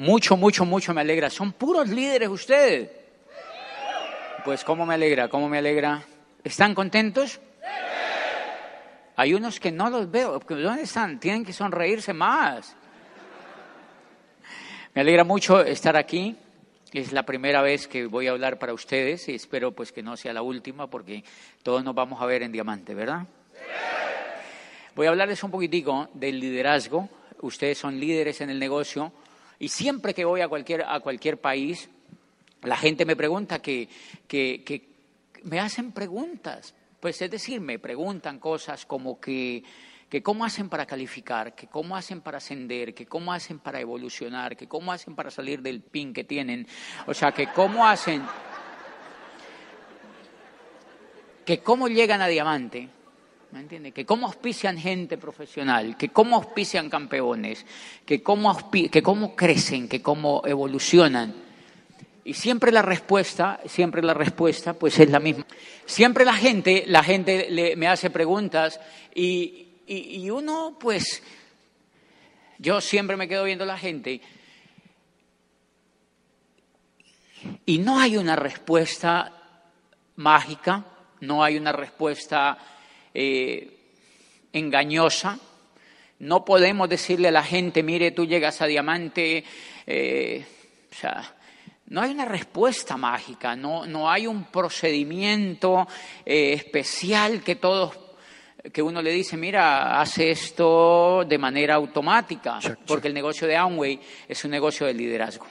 Mucho, mucho, mucho me alegra. Son puros líderes ustedes. Pues cómo me alegra, cómo me alegra. ¿Están contentos? Hay unos que no los veo. ¿Dónde están? Tienen que sonreírse más. Me alegra mucho estar aquí. Es la primera vez que voy a hablar para ustedes y espero pues que no sea la última porque todos nos vamos a ver en diamante, ¿verdad? Voy a hablarles un poquitico del liderazgo. Ustedes son líderes en el negocio y siempre que voy a cualquier, a cualquier país, la gente me pregunta que, que, me hacen preguntas. Pues es decir, me preguntan cosas como que, que cómo hacen para calificar, que cómo hacen para ascender, que cómo hacen para evolucionar, que cómo hacen para salir del pin que tienen. O sea, que cómo hacen, que cómo llegan a diamante. ¿Me entiende? Que cómo auspician gente profesional, que cómo auspician campeones, que cómo, que cómo crecen, que cómo evolucionan. Y siempre la respuesta, siempre la respuesta, pues es la misma. Siempre la gente, la gente me hace preguntas y, y, y uno, pues, yo siempre me quedo viendo la gente y no hay una respuesta mágica, no hay una respuesta eh, engañosa. No podemos decirle a la gente, mire, tú llegas a diamante, eh, o sea, no hay una respuesta mágica, no, no hay un procedimiento eh, especial que todos, que uno le dice, mira, hace esto de manera automática, porque el negocio de Amway es un negocio de liderazgo.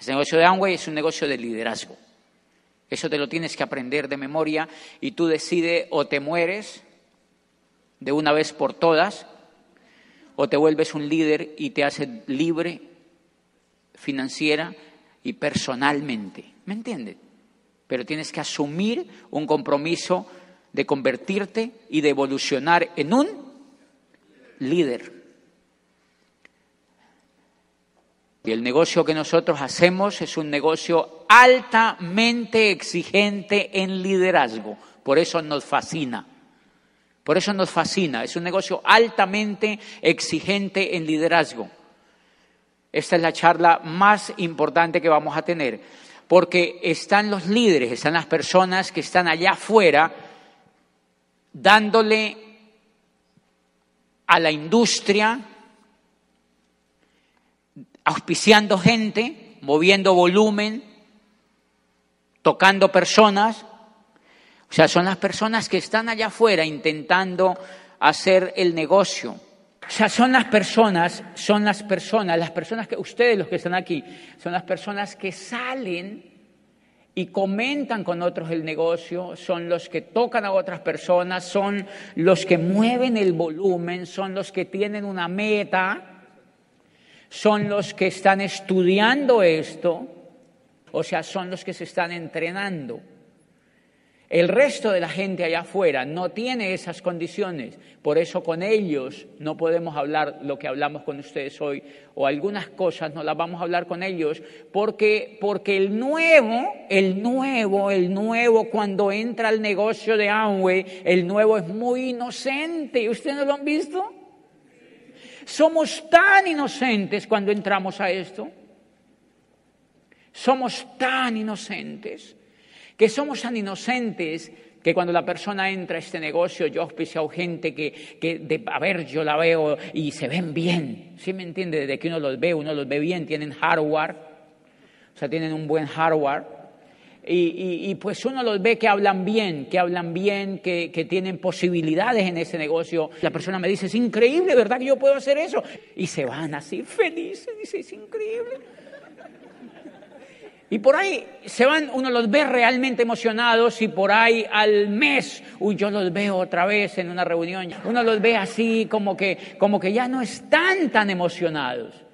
El negocio de Amway es un negocio de liderazgo. Eso te lo tienes que aprender de memoria y tú decides o te mueres de una vez por todas o te vuelves un líder y te haces libre financiera y personalmente. ¿Me entiendes? Pero tienes que asumir un compromiso de convertirte y de evolucionar en un líder. Y el negocio que nosotros hacemos es un negocio altamente exigente en liderazgo. Por eso nos fascina. Por eso nos fascina. Es un negocio altamente exigente en liderazgo. Esta es la charla más importante que vamos a tener. Porque están los líderes, están las personas que están allá afuera dándole a la industria auspiciando gente, moviendo volumen, tocando personas. O sea, son las personas que están allá afuera intentando hacer el negocio. O sea, son las personas, son las personas, las personas que ustedes los que están aquí, son las personas que salen y comentan con otros el negocio, son los que tocan a otras personas, son los que mueven el volumen, son los que tienen una meta, son los que están estudiando esto, o sea, son los que se están entrenando. El resto de la gente allá afuera no tiene esas condiciones, por eso con ellos no podemos hablar lo que hablamos con ustedes hoy, o algunas cosas no las vamos a hablar con ellos, porque, porque el nuevo, el nuevo, el nuevo, cuando entra al negocio de Amway, el nuevo es muy inocente. ¿Ustedes no lo han visto? Somos tan inocentes cuando entramos a esto. Somos tan inocentes que somos tan inocentes que cuando la persona entra a este negocio, yo auspiciado gente que, que de, a ver, yo la veo y se ven bien. ¿Sí me entiende? Desde que uno los ve, uno los ve bien, tienen hardware, o sea, tienen un buen hardware. Y, pues uno los ve que hablan bien, que hablan bien, que, que, tienen posibilidades en ese negocio. La persona me dice, es increíble, ¿verdad que yo puedo hacer eso? Y se van así felices, dice, es increíble. Y por ahí se van, uno los ve realmente emocionados y por ahí al mes, uy, yo los veo otra vez en una reunión, uno los ve así como que, como que ya no están tan emocionados.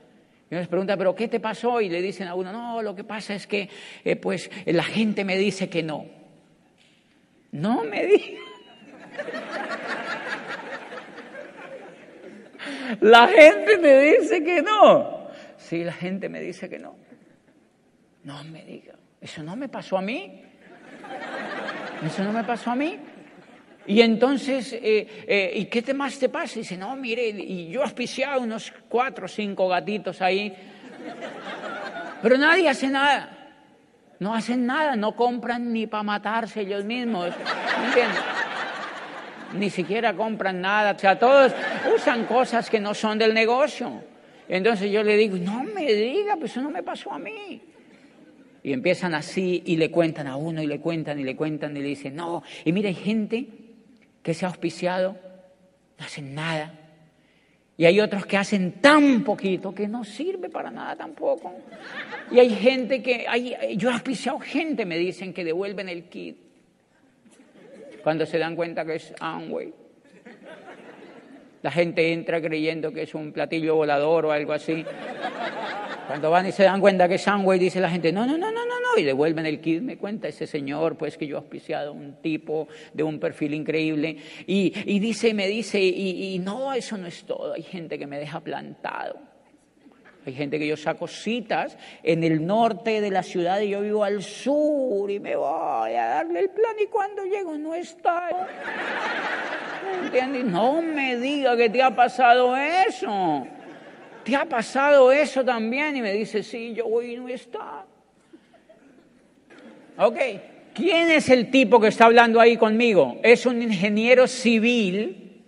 Y uno les pregunta, ¿pero qué te pasó? Y le dicen a uno, no, lo que pasa es que, eh, pues, la gente me dice que no. No me diga. La gente me dice que no. Sí, la gente me dice que no. No me diga, eso no me pasó a mí. Eso no me pasó a mí. Y entonces, eh, eh, ¿y qué más te pasa? Dice, no, mire, y yo auspiciado unos cuatro o cinco gatitos ahí, pero nadie hace nada. No hacen nada, no compran ni para matarse ellos mismos. ¿Me entiendes? Ni siquiera compran nada. O sea, todos usan cosas que no son del negocio. Entonces yo le digo, no me diga, pues eso no me pasó a mí. Y empiezan así y le cuentan a uno y le cuentan y le cuentan y le dicen, no, y mira, hay gente que se ha auspiciado, no hacen nada. Y hay otros que hacen tan poquito que no sirve para nada tampoco. Y hay gente que, yo he auspiciado gente, me dicen, que devuelven el kit cuando se dan cuenta que es Amway. La gente entra creyendo que es un platillo volador o algo así. Cuando van y se dan cuenta que es Amway, dice la gente, no, no, no, no, no, no, y devuelven el kit, me cuenta ese señor, pues que yo he auspiciado un tipo de un perfil increíble, y, y dice, me dice, y, y no, eso no es todo, hay gente que me deja plantado. Hay gente que yo saco citas en el norte de la ciudad y yo vivo al sur y me voy a darle el plan y cuando llego no está. ¿Entiendes? No me diga que te ha pasado eso. ¿Te ha pasado eso también? Y me dice, sí, yo voy y no está. Ok, ¿quién es el tipo que está hablando ahí conmigo? Es un ingeniero civil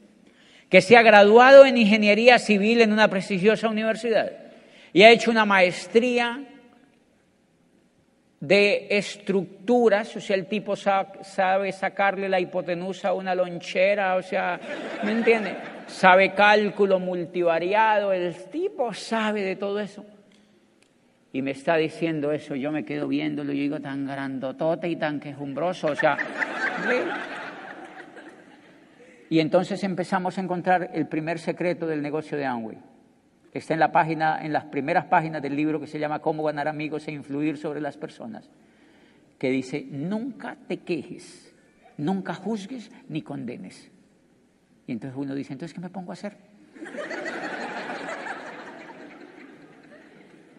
que se ha graduado en ingeniería civil en una prestigiosa universidad y ha hecho una maestría de estructuras, o sea, el tipo sabe sacarle la hipotenusa a una lonchera, o sea, ¿me entiende? Sabe cálculo multivariado, el tipo sabe de todo eso. Y me está diciendo eso, yo me quedo viéndolo y digo tan grandotote y tan quejumbroso, o sea... Y entonces empezamos a encontrar el primer secreto del negocio de Amway. Está en la página, en las primeras páginas del libro que se llama Cómo ganar amigos e influir sobre las personas, que dice, nunca te quejes, nunca juzgues ni condenes. Y entonces uno dice, entonces, ¿qué me pongo a hacer?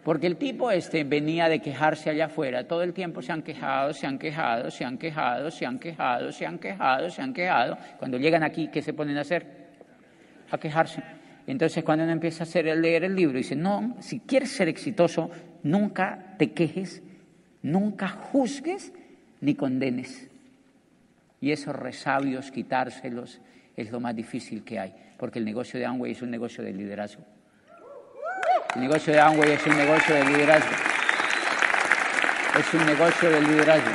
Porque el tipo este venía de quejarse allá afuera, todo el tiempo se han quejado, se han quejado, se han quejado, se han quejado, se han quejado, se han quejado. Cuando llegan aquí, ¿qué se ponen a hacer? A quejarse. Entonces cuando uno empieza a leer el libro, dice, no, si quieres ser exitoso, nunca te quejes, nunca juzgues ni condenes. Y esos resabios, quitárselos, es lo más difícil que hay, porque el negocio de Amway es un negocio de liderazgo. El negocio de Amway es un negocio de liderazgo. Es un negocio de liderazgo.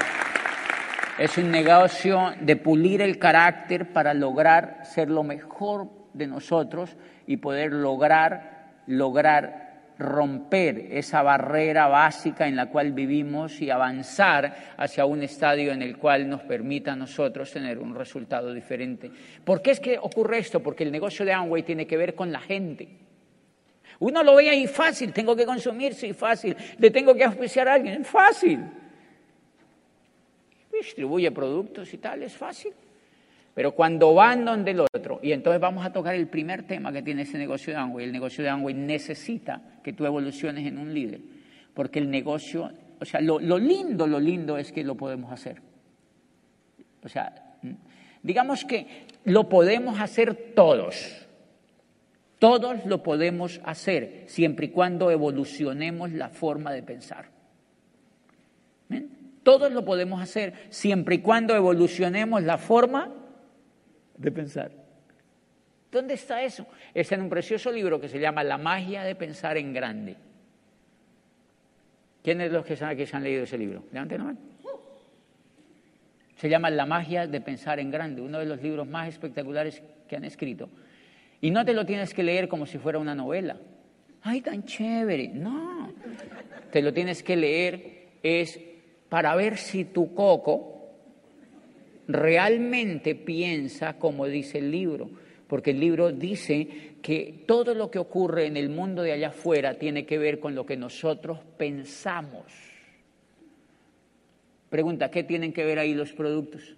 Es un negocio de pulir el carácter para lograr ser lo mejor de nosotros y poder lograr, lograr romper esa barrera básica en la cual vivimos y avanzar hacia un estadio en el cual nos permita a nosotros tener un resultado diferente. ¿Por qué es que ocurre esto? Porque el negocio de Amway tiene que ver con la gente. Uno lo ve ahí fácil, tengo que consumir, sí, fácil, le tengo que auspiciar a alguien, fácil. Distribuye productos y tal, es fácil. Pero cuando van donde el otro, y entonces vamos a tocar el primer tema que tiene ese negocio de Amway, el negocio de Amway necesita que tú evoluciones en un líder, porque el negocio, o sea, lo, lo lindo, lo lindo es que lo podemos hacer. O sea, digamos que lo podemos hacer todos. Todos lo podemos hacer siempre y cuando evolucionemos la forma de pensar. Todos lo podemos hacer siempre y cuando evolucionemos la forma de pensar. ¿Dónde está eso? Está en un precioso libro que se llama La magia de pensar en grande. ¿Quiénes los que, saben que se han leído ese libro? Levanten la mano. Se llama La magia de pensar en grande, uno de los libros más espectaculares que han escrito. Y no te lo tienes que leer como si fuera una novela. ¡Ay, tan chévere! No, te lo tienes que leer es para ver si tu coco realmente piensa como dice el libro, porque el libro dice que todo lo que ocurre en el mundo de allá afuera tiene que ver con lo que nosotros pensamos. Pregunta, ¿qué tienen que ver ahí los productos?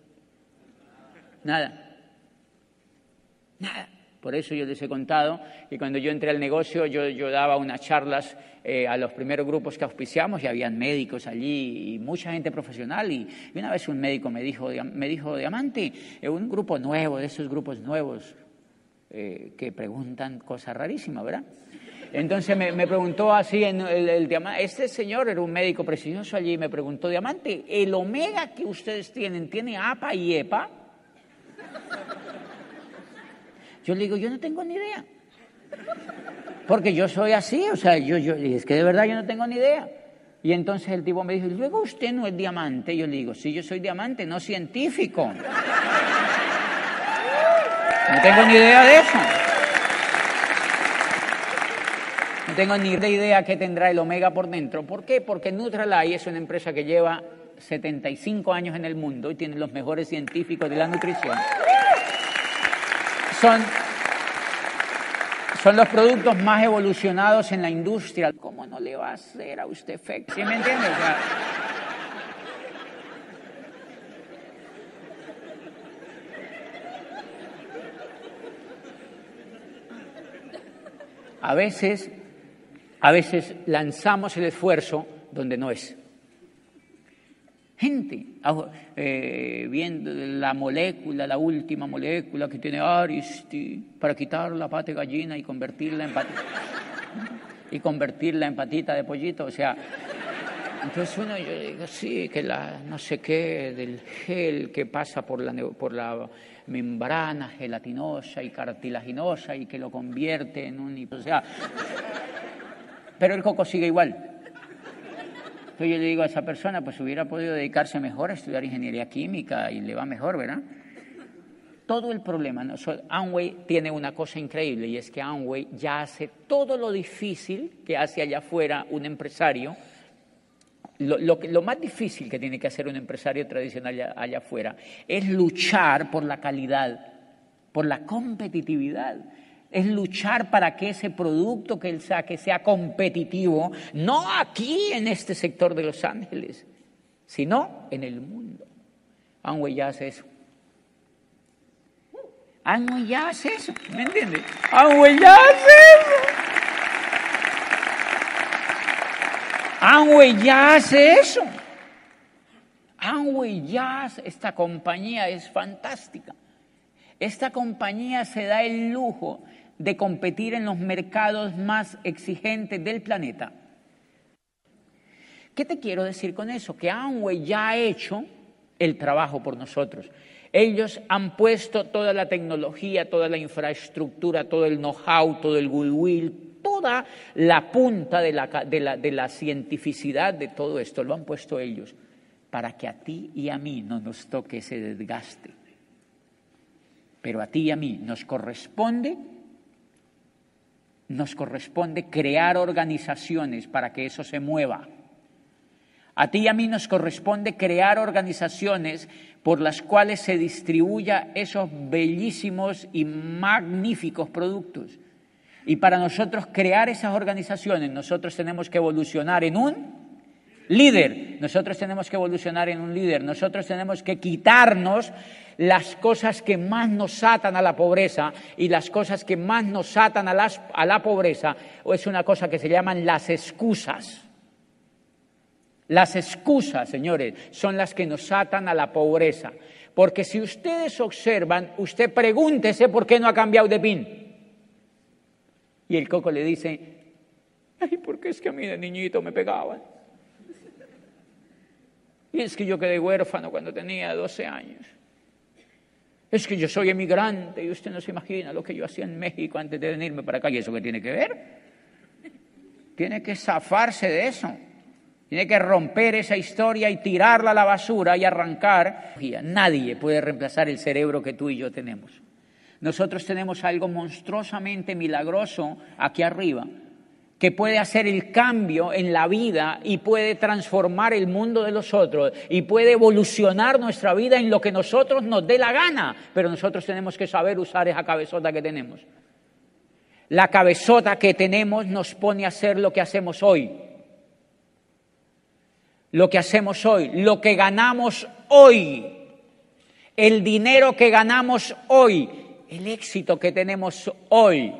Nada. Nada. Por eso yo les he contado que cuando yo entré al negocio yo, daba unas charlas eh, a los primeros grupos que auspiciamos y habían médicos allí y mucha gente profesional. Y, una vez un médico me dijo, me dijo Diamante, eh, un grupo nuevo, de esos grupos nuevos eh, que preguntan cosas rarísimas, ¿verdad? Entonces me, preguntó así, en el, diamante, este señor era un médico precioso allí y me preguntó, Diamante, ¿el omega que ustedes tienen tiene APA y EPA? Yo le digo, yo no tengo ni idea. Porque yo soy así, o sea, yo, yo, es que de verdad yo no tengo ni idea. Y entonces el tipo me dijo, luego usted no es diamante. Yo le digo, sí, yo soy diamante, no científico. No tengo ni idea de eso. No tengo ni idea qué tendrá el omega por dentro. ¿Por qué? Porque Nutralai es una empresa que lleva 75 años en el mundo y tiene los mejores científicos de la nutrición son, son los productos más evolucionados en la industria. ¿Cómo no le va a hacer a usted efecto? ¿Sí me entiende? a veces, a veces lanzamos el esfuerzo donde no es gente eh, viendo la molécula, la última molécula que tiene Aristi para quitar la pata de gallina y convertirla en patita, y convertirla en patita de pollito, o sea, entonces uno yo digo, sí, que la no sé qué del gel que pasa por la, por la membrana gelatinosa y cartilaginosa y que lo convierte en un... O sea, pero el coco sigue igual. Entonces yo le digo a esa persona, pues hubiera podido dedicarse mejor a estudiar ingeniería química y le va mejor, ¿verdad? Todo el problema, ¿no? Amway tiene una cosa increíble y es que Amway ya hace todo lo difícil que hace allá afuera un empresario. Lo, más difícil que tiene que hacer un empresario tradicional allá, allá afuera es luchar por la calidad, por la competitividad es luchar para que ese producto que él saque sea competitivo, no aquí en este sector de Los Ángeles, sino en el mundo. Amway ya hace eso. Amway ya hace eso, ¿me entiendes? Amway ya hace eso. Amway ya hace eso. Amway ya hace, esta compañía es fantástica. Esta compañía se da el lujo de competir en los mercados más exigentes del planeta. ¿Qué te quiero decir con eso? Que Amway ya ha hecho el trabajo por nosotros. Ellos han puesto toda la tecnología, toda la infraestructura, todo el know-how, todo el goodwill, toda la punta de la, de, la, de la cientificidad de todo esto, lo han puesto ellos, para que a ti y a mí no nos toque ese desgaste. Pero a ti y a mí nos corresponde nos corresponde crear organizaciones para que eso se mueva. A ti y a mí nos corresponde crear organizaciones por las cuales se distribuya esos bellísimos y magníficos productos. Y para nosotros crear esas organizaciones, nosotros tenemos que evolucionar en un líder. Nosotros tenemos que evolucionar en un líder. Nosotros tenemos que quitarnos las cosas que más nos atan a la pobreza y las cosas que más nos atan a, a la pobreza es una cosa que se llaman las excusas. Las excusas, señores, son las que nos atan a la pobreza. Porque si ustedes observan, usted pregúntese por qué no ha cambiado de pin. Y el coco le dice, ay, ¿por qué es que a mí de niñito me pegaban? Y es que yo quedé huérfano cuando tenía 12 años. Es que yo soy emigrante y usted no se imagina lo que yo hacía en México antes de venirme para acá. ¿Y eso qué tiene que ver? Tiene que zafarse de eso. Tiene que romper esa historia y tirarla a la basura y arrancar. Nadie puede reemplazar el cerebro que tú y yo tenemos. Nosotros tenemos algo monstruosamente milagroso aquí arriba, que puede hacer el cambio en la vida y puede transformar el mundo de los otros y puede evolucionar nuestra vida en lo que nosotros nos dé la gana, pero nosotros tenemos que saber usar esa cabezota que tenemos. La cabezota que tenemos nos pone a hacer lo que hacemos hoy. Lo que hacemos hoy, lo que ganamos hoy, el dinero que ganamos hoy, el éxito que tenemos hoy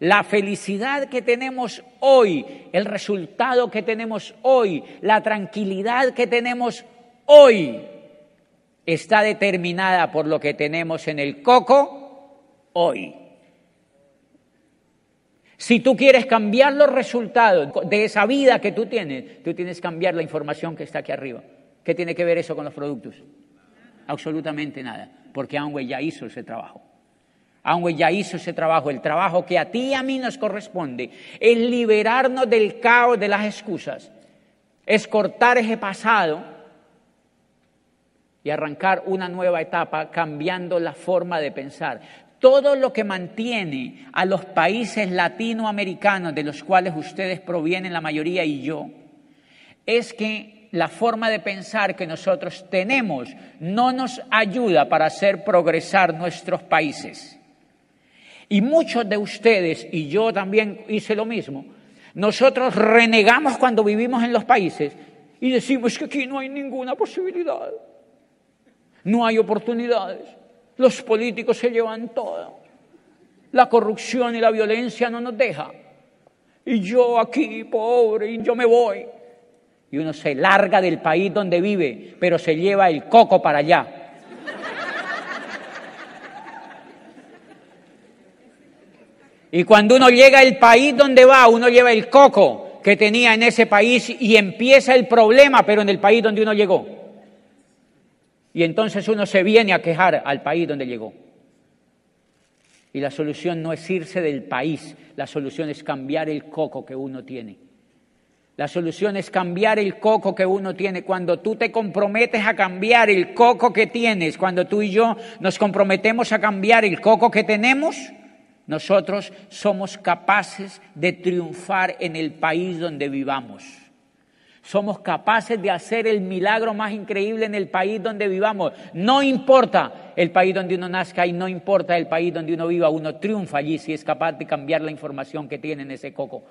la felicidad que tenemos hoy, el resultado que tenemos hoy, la tranquilidad que tenemos hoy, está determinada por lo que tenemos en el coco hoy. Si tú quieres cambiar los resultados de esa vida que tú tienes, tú tienes que cambiar la información que está aquí arriba. ¿Qué tiene que ver eso con los productos? Absolutamente nada, porque Amway ya hizo ese trabajo. Aunque ya hizo ese trabajo, el trabajo que a ti y a mí nos corresponde, es liberarnos del caos de las excusas, es cortar ese pasado y arrancar una nueva etapa cambiando la forma de pensar. Todo lo que mantiene a los países latinoamericanos de los cuales ustedes provienen, la mayoría y yo, es que la forma de pensar que nosotros tenemos no nos ayuda para hacer progresar nuestros países. Y muchos de ustedes, y yo también hice lo mismo, nosotros renegamos cuando vivimos en los países y decimos que aquí no hay ninguna posibilidad, no hay oportunidades, los políticos se llevan todo, la corrupción y la violencia no nos deja, y yo aquí pobre, y yo me voy. Y uno se larga del país donde vive, pero se lleva el coco para allá Y cuando uno llega al país donde va, uno lleva el coco que tenía en ese país y empieza el problema, pero en el país donde uno llegó. Y entonces uno se viene a quejar al país donde llegó. Y la solución no es irse del país, la solución es cambiar el coco que uno tiene. La solución es cambiar el coco que uno tiene. Cuando tú te comprometes a cambiar el coco que tienes, cuando tú y yo nos comprometemos a cambiar el coco que tenemos, nosotros somos capaces de triunfar en el país donde vivamos. Somos capaces de hacer el milagro más increíble en el país donde vivamos. No importa el país donde uno nazca y no importa el país donde uno viva, uno triunfa allí si es capaz de cambiar la información que tiene en ese coco.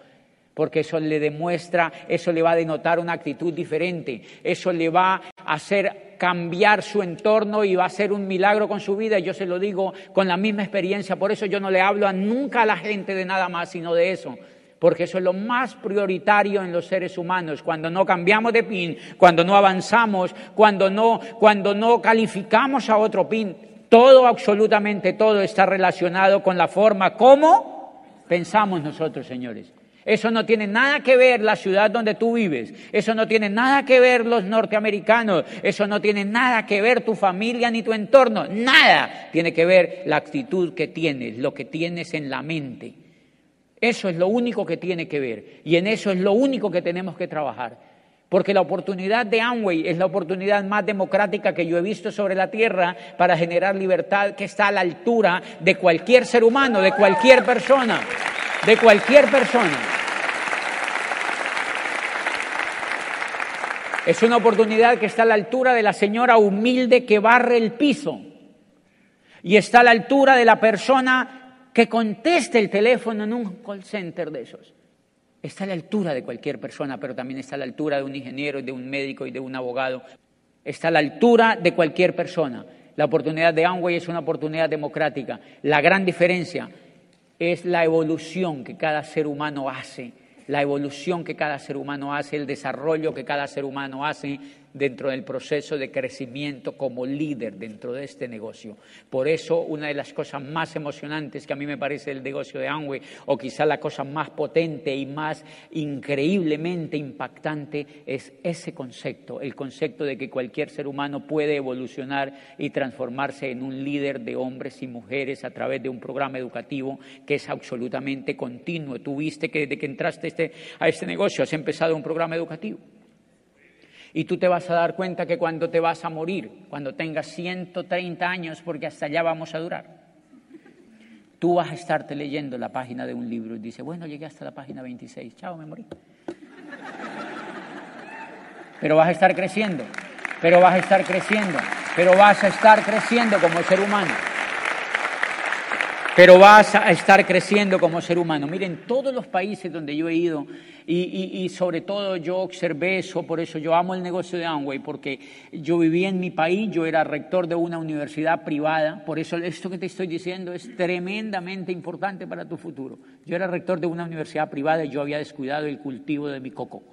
Porque eso le demuestra, eso le va a denotar una actitud diferente, eso le va a hacer cambiar su entorno y va a ser un milagro con su vida. Yo se lo digo con la misma experiencia, por eso yo no le hablo a nunca a la gente de nada más, sino de eso. Porque eso es lo más prioritario en los seres humanos. Cuando no cambiamos de pin, cuando no avanzamos, cuando no, cuando no calificamos a otro pin, todo, absolutamente todo está relacionado con la forma como pensamos nosotros, señores. Eso no tiene nada que ver la ciudad donde tú vives, eso no tiene nada que ver los norteamericanos, eso no tiene nada que ver tu familia ni tu entorno, nada tiene que ver la actitud que tienes, lo que tienes en la mente. Eso es lo único que tiene que ver y en eso es lo único que tenemos que trabajar. Porque la oportunidad de Amway es la oportunidad más democrática que yo he visto sobre la tierra para generar libertad que está a la altura de cualquier ser humano, de cualquier persona de cualquier persona. Es una oportunidad que está a la altura de la señora humilde que barre el piso y está a la altura de la persona que conteste el teléfono en un call center de esos. Está a la altura de cualquier persona, pero también está a la altura de un ingeniero, de un médico y de un abogado. Está a la altura de cualquier persona. La oportunidad de Amway es una oportunidad democrática. La gran diferencia es la evolución que cada ser humano hace la evolución que cada ser humano hace, el desarrollo que cada ser humano hace dentro del proceso de crecimiento como líder dentro de este negocio. Por eso, una de las cosas más emocionantes que a mí me parece el negocio de Amway, o quizá la cosa más potente y más increíblemente impactante, es ese concepto, el concepto de que cualquier ser humano puede evolucionar y transformarse en un líder de hombres y mujeres a través de un programa educativo que es absolutamente continuo. Tú viste que desde que entraste este, a este negocio has empezado un programa educativo. Y tú te vas a dar cuenta que cuando te vas a morir, cuando tengas 130 años, porque hasta allá vamos a durar, Tú vas a estarte leyendo la página de un libro y dices, bueno, llegué hasta la página 26, chao, me morí. Pero vas a estar creciendo, pero vas a estar creciendo, pero vas a estar creciendo como ser humano pero vas a estar creciendo como ser humano. Miren, todos los países donde yo he ido, y, sobre todo yo observé eso, por eso yo amo el negocio de Amway, porque yo vivía en mi país, yo era rector de una universidad privada, por eso esto que te estoy diciendo es tremendamente importante para tu futuro. Yo era rector de una universidad privada y yo había descuidado el cultivo de mi coco.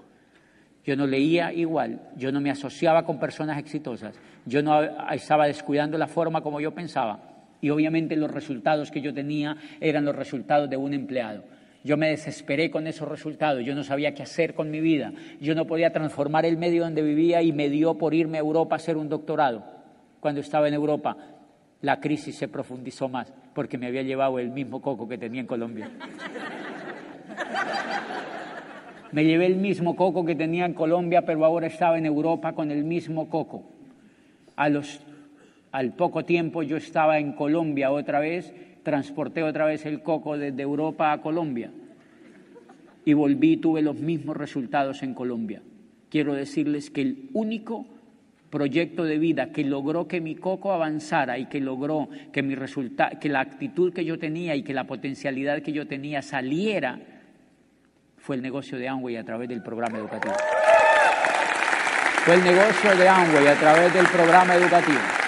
Yo no leía igual, yo no me asociaba con personas exitosas, yo no estaba descuidando la forma como yo pensaba y obviamente los resultados que yo tenía eran los resultados de un empleado. Yo me desesperé con esos resultados, yo no sabía qué hacer con mi vida, yo no podía transformar el medio donde vivía y me dio por irme a Europa a hacer un doctorado. Cuando estaba en Europa, la crisis se profundizó más porque me había llevado el mismo coco que tenía en Colombia. Me llevé el mismo coco que tenía en Colombia, pero ahora estaba en Europa con el mismo coco. A los al poco tiempo yo estaba en Colombia otra vez, transporté otra vez el coco desde Europa a Colombia y volví y tuve los mismos resultados en Colombia. Quiero decirles que el único proyecto de vida que logró que mi coco avanzara y que logró que, mi que la actitud que yo tenía y que la potencialidad que yo tenía saliera fue el negocio de Amway a través del programa educativo. Fue el negocio de Amway a través del programa educativo.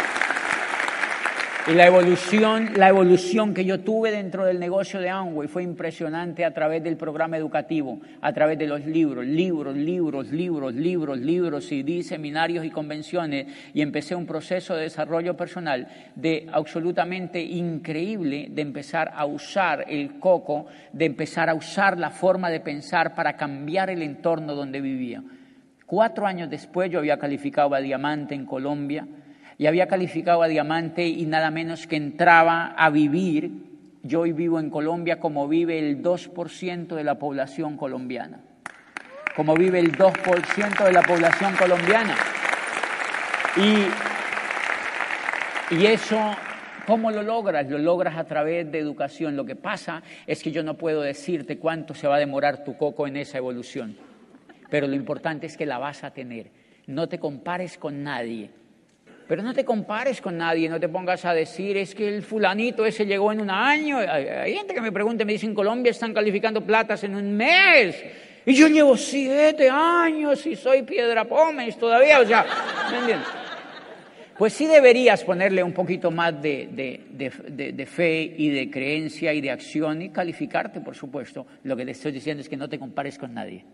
Y la evolución, la evolución que yo tuve dentro del negocio de Amway fue impresionante a través del programa educativo, a través de los libros, libros, libros, libros, libros, libros, CD, seminarios y convenciones. Y empecé un proceso de desarrollo personal de absolutamente increíble de empezar a usar el coco, de empezar a usar la forma de pensar para cambiar el entorno donde vivía. Cuatro años después yo había calificado a diamante en Colombia y había calificado a diamante y nada menos que entraba a vivir, yo hoy vivo en Colombia como vive el 2% de la población colombiana, como vive el 2% de la población colombiana. Y, y eso ¿Cómo lo logras? Lo logras a través de educación. Lo que pasa es que yo no puedo decirte cuánto se va a demorar tu coco en esa evolución, pero lo importante es que la vas a tener. No te compares con nadie. Pero no te compares con nadie, no te pongas a decir, es que el fulanito ese llegó en un año. Hay, gente que me pregunta, me dice, en Colombia están calificando platas en un mes. Y yo llevo siete años y soy piedra pómez todavía, o sea, ¿me entiendes? Pues sí deberías ponerle un poquito más de, de, fe y de creencia y de acción y calificarte, por supuesto. Lo que te estoy diciendo es que no te compares con nadie.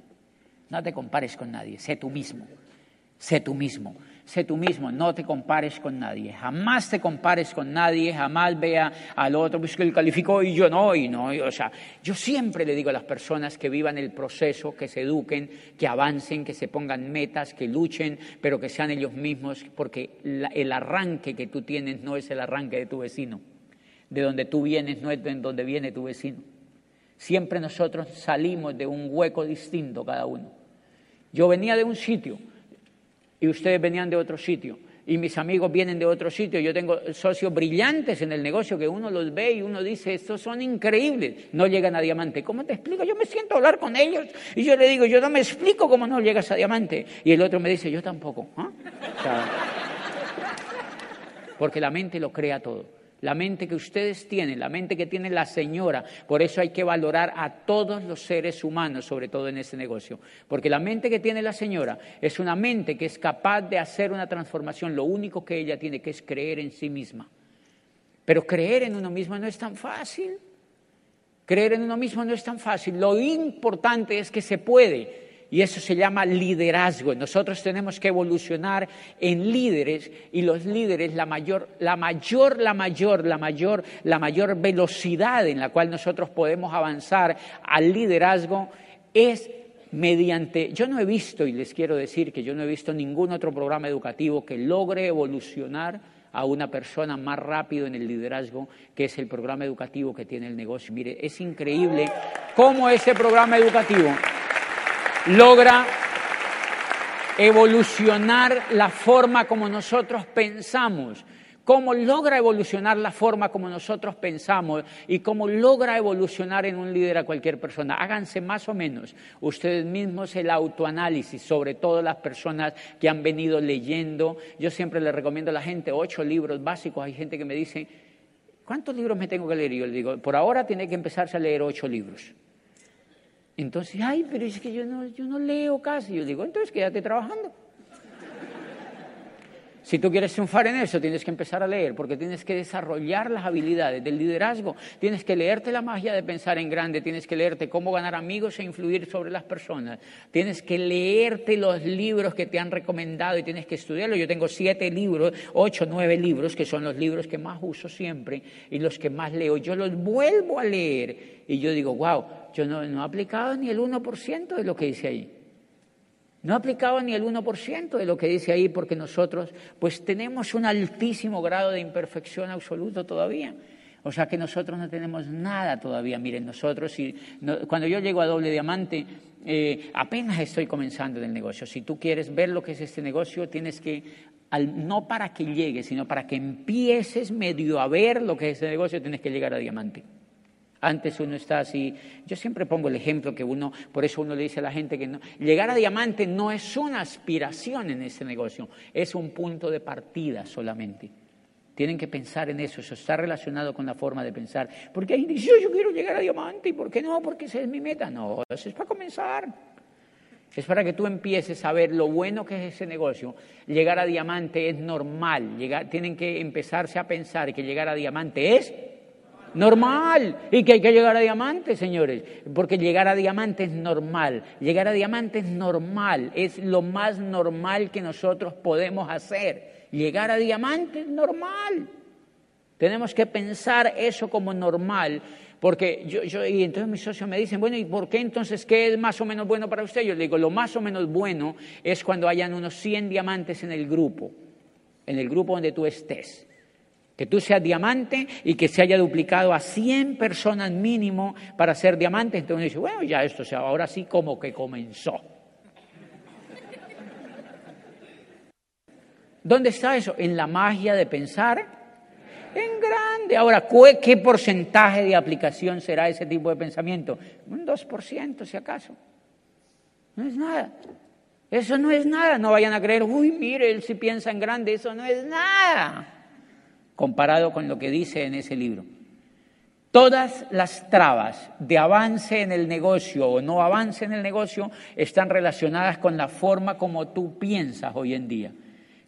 No te compares con nadie, sé tú mismo. Sé tú mismo sé tú mismo, no te compares con nadie, jamás te compares con nadie, jamás vea al otro, pues que él calificó y yo no, y no, o sea, yo siempre le digo a las personas que vivan el proceso, que se eduquen, que avancen, que se pongan metas, que luchen, pero que sean ellos mismos, porque el arranque que tú tienes no es el arranque de tu vecino, de donde tú vienes no es de donde viene tu vecino. Siempre nosotros salimos de un hueco distinto cada uno. Yo venía de un sitio, y ustedes venían de otro sitio y mis amigos vienen de otro sitio. Yo tengo socios brillantes en el negocio que uno los ve y uno dice, estos son increíbles. No llegan a diamante. ¿Cómo te explico? Yo me siento a hablar con ellos y yo le digo, yo no me explico cómo no llegas a diamante. Y el otro me dice, yo tampoco. ¿ah? porque la mente lo crea todo la mente que ustedes tienen, la mente que tiene la señora. Por eso hay que valorar a todos los seres humanos, sobre todo en este negocio. Porque la mente que tiene la señora es una mente que es capaz de hacer una transformación. Lo único que ella tiene que es creer en sí misma. Pero creer en uno mismo no es tan fácil. Creer en uno mismo no es tan fácil. Lo importante es que se puede y eso se llama liderazgo. Nosotros tenemos que evolucionar en líderes y los líderes, la mayor, la mayor, la mayor, la mayor, la mayor velocidad en la cual nosotros podemos avanzar al liderazgo es mediante, yo no he visto, y les quiero decir que yo no he visto ningún otro programa educativo que logre evolucionar a una persona más rápido en el liderazgo, que es el programa educativo que tiene el negocio. Mire, es increíble cómo ese programa educativo logra evolucionar la forma como nosotros pensamos, cómo logra evolucionar la forma como nosotros pensamos y cómo logra evolucionar en un líder a cualquier persona. Háganse más o menos ustedes mismos el autoanálisis, sobre todo las personas que han venido leyendo. Yo siempre les recomiendo a la gente ocho libros básicos. Hay gente que me dice, ¿cuántos libros me tengo que leer? Y yo le digo, por ahora tiene que empezarse a leer ocho libros. Entonces, ay, pero es que yo no, yo no leo casi. Yo digo, entonces quédate trabajando. Si tú quieres triunfar en eso, tienes que empezar a leer, porque tienes que desarrollar las habilidades del liderazgo, tienes que leerte la magia de pensar en grande, tienes que leerte cómo ganar amigos e influir sobre las personas, tienes que leerte los libros que te han recomendado y tienes que estudiarlos. Yo tengo siete libros, ocho, nueve libros, que son los libros que más uso siempre y los que más leo. Yo los vuelvo a leer y yo digo, wow, yo no, no he aplicado ni el 1% de lo que dice ahí. No aplicaba ni el 1% de lo que dice ahí porque nosotros pues tenemos un altísimo grado de imperfección absoluto todavía. O sea que nosotros no tenemos nada todavía. Miren, nosotros, cuando yo llego a doble diamante, eh, apenas estoy comenzando en el negocio. Si tú quieres ver lo que es este negocio, tienes que, no para que llegues, sino para que empieces medio a ver lo que es este negocio, tienes que llegar a diamante. Antes uno está así. Yo siempre pongo el ejemplo que uno, por eso uno le dice a la gente que no, llegar a diamante no es una aspiración en ese negocio, es un punto de partida solamente. Tienen que pensar en eso, eso está relacionado con la forma de pensar. Porque ahí dice, yo, quiero llegar a diamante, ¿y por qué no? Porque esa es mi meta. No, eso es para comenzar. Es para que tú empieces a ver lo bueno que es ese negocio. Llegar a diamante es normal. Llegar, tienen que empezarse a pensar que llegar a diamante es Normal. Y que hay que llegar a diamante, señores. Porque llegar a diamante es normal. Llegar a diamante es normal. Es lo más normal que nosotros podemos hacer. Llegar a diamante es normal. Tenemos que pensar eso como normal. Porque yo, yo, y entonces mis socios me dicen, bueno, ¿y por qué entonces qué es más o menos bueno para usted? Yo le digo, lo más o menos bueno es cuando hayan unos 100 diamantes en el grupo, en el grupo donde tú estés que tú seas diamante y que se haya duplicado a 100 personas mínimo para ser diamante. Entonces uno dice, bueno, ya esto, sea, ahora sí como que comenzó. ¿Dónde está eso? En la magia de pensar en grande. Ahora, ¿qué porcentaje de aplicación será ese tipo de pensamiento? Un 2% si acaso. No es nada. Eso no es nada. No vayan a creer, uy, mire, él sí piensa en grande. Eso no es nada comparado con lo que dice en ese libro. Todas las trabas de avance en el negocio o no avance en el negocio están relacionadas con la forma como tú piensas hoy en día,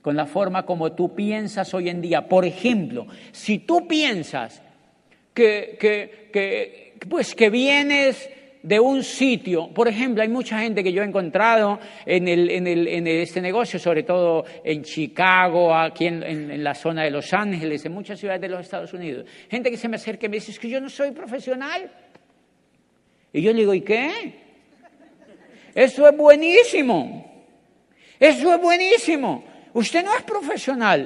con la forma como tú piensas hoy en día. Por ejemplo, si tú piensas que, que, pues que vienes de un sitio, por ejemplo, hay mucha gente que yo he encontrado en, este negocio, sobre todo en Chicago, aquí en, en, la zona de Los Ángeles, en muchas ciudades de los Estados Unidos, gente que se me acerca y me dice, es que yo no soy profesional. Y yo le digo, ¿y qué? Eso es buenísimo. Eso es buenísimo. Usted no es profesional.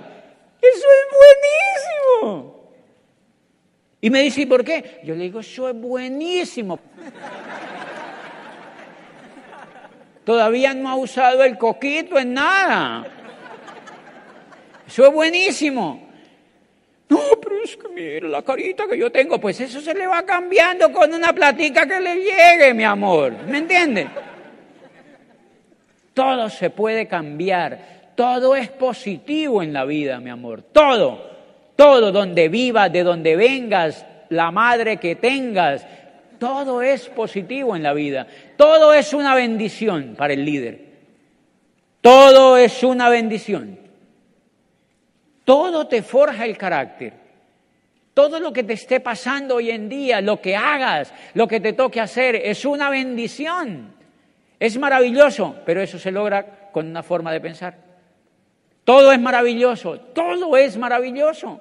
Eso es buenísimo. Y me dice, ¿y por qué? Yo le digo, eso es buenísimo. Todavía no ha usado el coquito en nada. Eso es buenísimo. No, pero es que mira la carita que yo tengo, pues eso se le va cambiando con una platica que le llegue, mi amor. ¿Me entiende? Todo se puede cambiar. Todo es positivo en la vida, mi amor. Todo. Todo donde vivas, de donde vengas, la madre que tengas, todo es positivo en la vida. Todo es una bendición para el líder. Todo es una bendición. Todo te forja el carácter. Todo lo que te esté pasando hoy en día, lo que hagas, lo que te toque hacer, es una bendición. Es maravilloso, pero eso se logra con una forma de pensar. Todo es maravilloso, todo es maravilloso.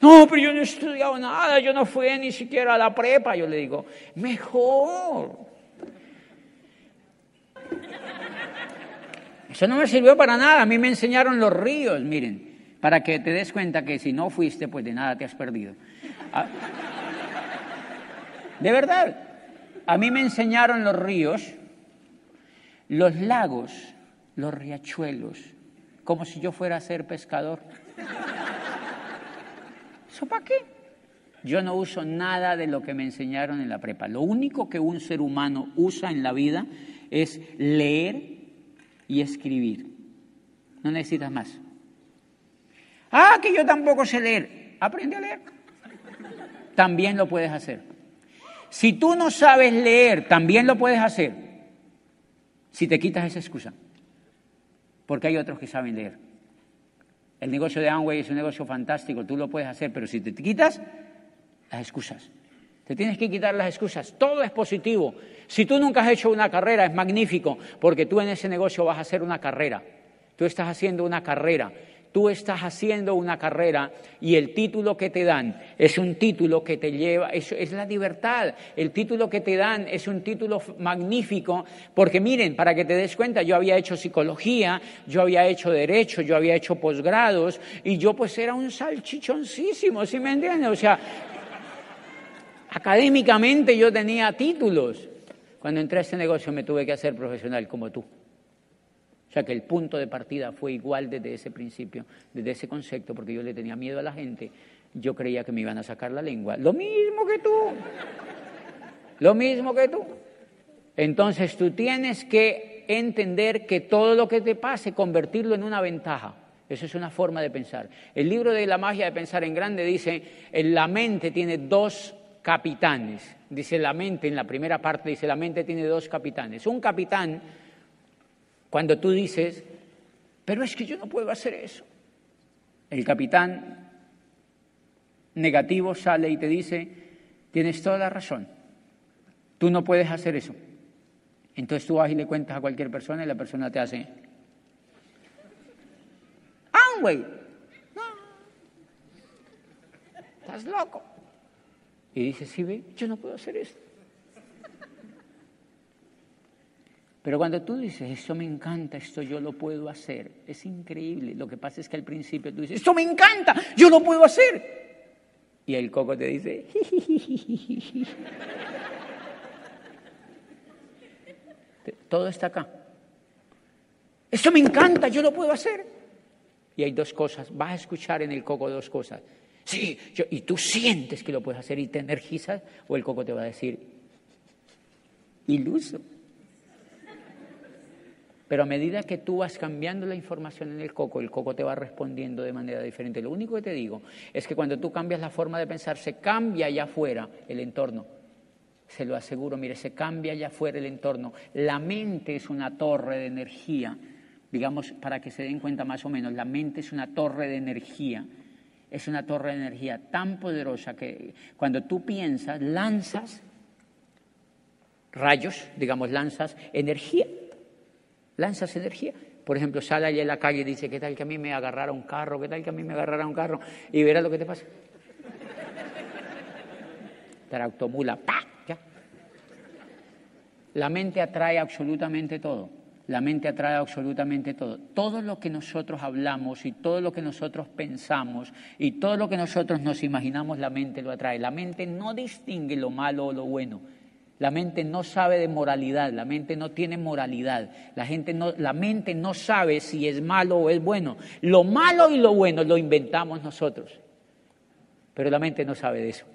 No, pero yo no he estudiado nada, yo no fui ni siquiera a la prepa. Yo le digo, mejor. Eso no me sirvió para nada. A mí me enseñaron los ríos, miren, para que te des cuenta que si no fuiste, pues de nada te has perdido. Ah, de verdad, a mí me enseñaron los ríos, los lagos, los riachuelos, como si yo fuera a ser pescador. ¿Eso para qué? Yo no uso nada de lo que me enseñaron en la prepa. Lo único que un ser humano usa en la vida es leer y escribir. No necesitas más. Ah, que yo tampoco sé leer. Aprende a leer. También lo puedes hacer. Si tú no sabes leer, también lo puedes hacer. Si te quitas esa excusa. Porque hay otros que saben leer. El negocio de Amway es un negocio fantástico, tú lo puedes hacer, pero si te quitas las excusas, te tienes que quitar las excusas, todo es positivo. Si tú nunca has hecho una carrera, es magnífico, porque tú en ese negocio vas a hacer una carrera. Tú estás haciendo una carrera tú estás haciendo una carrera y el título que te dan es un título que te lleva, es, es, la libertad, el título que te dan es un título magnífico, porque miren, para que te des cuenta, yo había hecho psicología, yo había hecho derecho, yo había hecho posgrados y yo pues era un salchichoncísimo, ¿sí me entiendes? O sea, académicamente yo tenía títulos. Cuando entré a este negocio me tuve que hacer profesional como tú. O sea que el punto de partida fue igual desde ese principio, desde ese concepto, porque yo le tenía miedo a la gente, yo creía que me iban a sacar la lengua. Lo mismo que tú, lo mismo que tú. Entonces tú tienes que entender que todo lo que te pase, convertirlo en una ventaja. Eso es una forma de pensar. El libro de la magia de pensar en grande dice, la mente tiene dos capitanes. Dice la mente, en la primera parte dice, la mente tiene dos capitanes. Un capitán cuando tú dices, pero es que yo no puedo hacer eso. El capitán negativo sale y te dice, tienes toda la razón, tú no puedes hacer eso. Entonces tú vas y le cuentas a cualquier persona y la persona te hace, ¡ah, güey! No, estás loco. Y dices, sí, ve, yo no puedo hacer esto. Pero cuando tú dices, esto me encanta, esto yo lo puedo hacer, es increíble. Lo que pasa es que al principio tú dices, esto me encanta, yo lo puedo hacer. Y el coco te dice, todo está acá. Esto me encanta, yo lo puedo hacer. Y hay dos cosas, vas a escuchar en el coco dos cosas. Sí, y tú sientes que lo puedes hacer y te energizas, o el coco te va a decir, iluso. Pero a medida que tú vas cambiando la información en el coco, el coco te va respondiendo de manera diferente. Lo único que te digo es que cuando tú cambias la forma de pensar, se cambia allá afuera el entorno. Se lo aseguro, mire, se cambia allá afuera el entorno. La mente es una torre de energía. Digamos, para que se den cuenta más o menos, la mente es una torre de energía. Es una torre de energía tan poderosa que cuando tú piensas, lanzas rayos, digamos, lanzas energía lanzas energía. Por ejemplo, sale allá en la calle y dice, ¿qué tal que a mí me agarrara un carro? ¿Qué tal que a mí me agarrara un carro? Y verás lo que te pasa. Tractomula, ¡pa! Ya. La mente atrae absolutamente todo. La mente atrae absolutamente todo. Todo lo que nosotros hablamos y todo lo que nosotros pensamos y todo lo que nosotros nos imaginamos, la mente lo atrae. La mente no distingue lo malo o lo bueno. La mente no sabe de moralidad, la mente no tiene moralidad, la, gente no, la mente no sabe si es malo o es bueno. Lo malo y lo bueno lo inventamos nosotros, pero la mente no sabe de eso.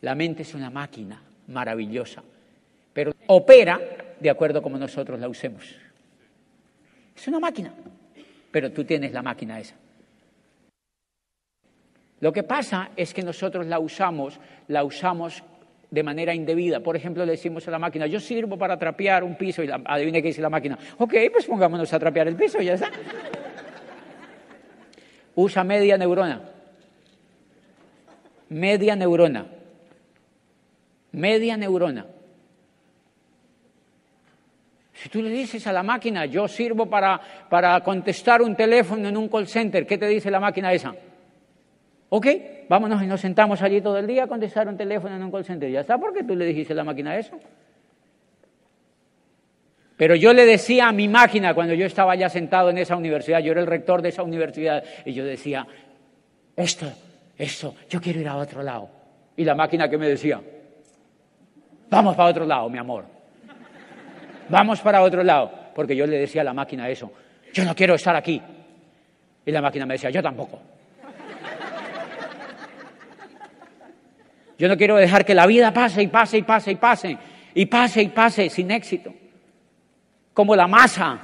La mente es una máquina maravillosa, pero opera de acuerdo como nosotros la usemos. Es una máquina, pero tú tienes la máquina esa. Lo que pasa es que nosotros la usamos, la usamos de manera indebida. Por ejemplo, le decimos a la máquina, yo sirvo para trapear un piso y la, adivine qué dice la máquina. Ok, pues pongámonos a trapear el piso, ya está. Usa media neurona. Media neurona. Media neurona. Si tú le dices a la máquina, yo sirvo para, para contestar un teléfono en un call center, ¿qué te dice la máquina esa? Ok, vámonos y nos sentamos allí todo el día a contestar un teléfono en un call center. Ya está, tú le dijiste a la máquina eso. Pero yo le decía a mi máquina cuando yo estaba ya sentado en esa universidad, yo era el rector de esa universidad, y yo decía, esto, esto, yo quiero ir a otro lado. Y la máquina que me decía, vamos para otro lado, mi amor. Vamos para otro lado. Porque yo le decía a la máquina eso, yo no quiero estar aquí. Y la máquina me decía, yo tampoco. Yo no quiero dejar que la vida pase y pase y pase y pase y pase y pase sin éxito. Como la masa.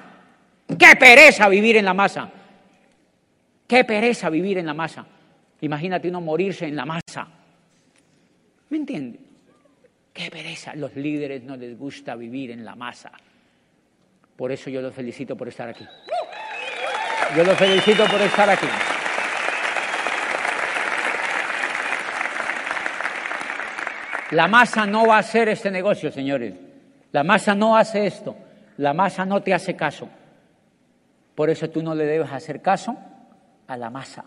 Qué pereza vivir en la masa. Qué pereza vivir en la masa. Imagínate uno morirse en la masa. ¿Me entiende? Qué pereza. Los líderes no les gusta vivir en la masa. Por eso yo los felicito por estar aquí. Yo los felicito por estar aquí. La masa no va a hacer este negocio, señores. La masa no hace esto. La masa no te hace caso. Por eso tú no le debes hacer caso a la masa.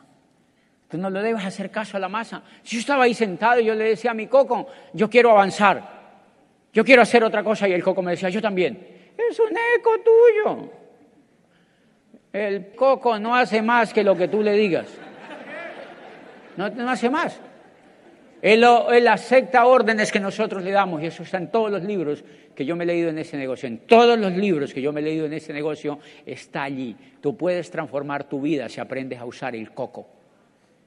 Tú no le debes hacer caso a la masa. Si yo estaba ahí sentado y yo le decía a mi coco, yo quiero avanzar, yo quiero hacer otra cosa, y el coco me decía, yo también. Es un eco tuyo. El coco no hace más que lo que tú le digas. No, no hace más. Él, acepta órdenes que nosotros le damos y eso está en todos los libros que yo me he leído en ese negocio. En todos los libros que yo me he leído en ese negocio está allí. Tú puedes transformar tu vida si aprendes a usar el coco.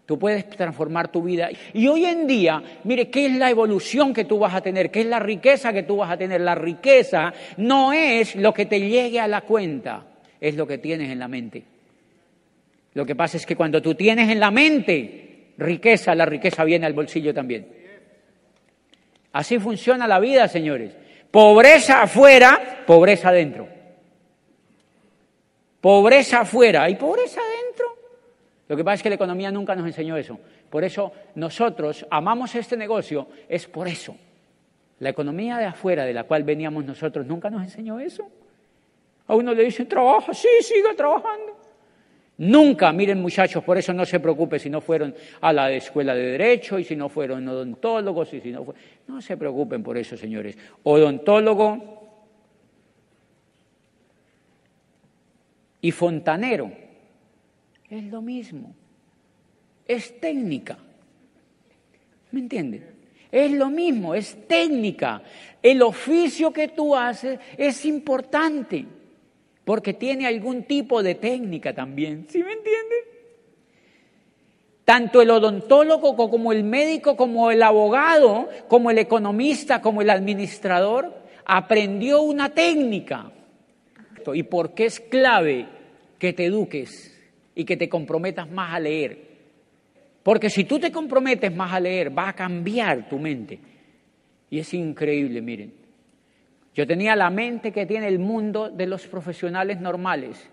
Tú puedes transformar tu vida. Y hoy en día, mire, ¿qué es la evolución que tú vas a tener? ¿Qué es la riqueza que tú vas a tener? La riqueza no es lo que te llegue a la cuenta, es lo que tienes en la mente. Lo que pasa es que cuando tú tienes en la mente riqueza, la riqueza viene al bolsillo también. Así funciona la vida, señores. Pobreza afuera, pobreza adentro. Pobreza afuera y pobreza adentro. Lo que pasa es que la economía nunca nos enseñó eso. Por eso nosotros amamos este negocio, es por eso. La economía de afuera de la cual veníamos nosotros nunca nos enseñó eso. A uno le dicen, trabaja, sí, siga trabajando. Nunca, miren muchachos, por eso no se preocupe si no fueron a la escuela de derecho y si no fueron odontólogos y si no No se preocupen por eso, señores. Odontólogo y fontanero es lo mismo. Es técnica. ¿Me entienden? Es lo mismo, es técnica. El oficio que tú haces es importante porque tiene algún tipo de técnica también. ¿Sí me entiende? Tanto el odontólogo como el médico, como el abogado, como el economista, como el administrador, aprendió una técnica. ¿Y por qué es clave que te eduques y que te comprometas más a leer? Porque si tú te comprometes más a leer, va a cambiar tu mente. Y es increíble, miren. Yo tenía la mente que tiene el mundo de los profesionales normales.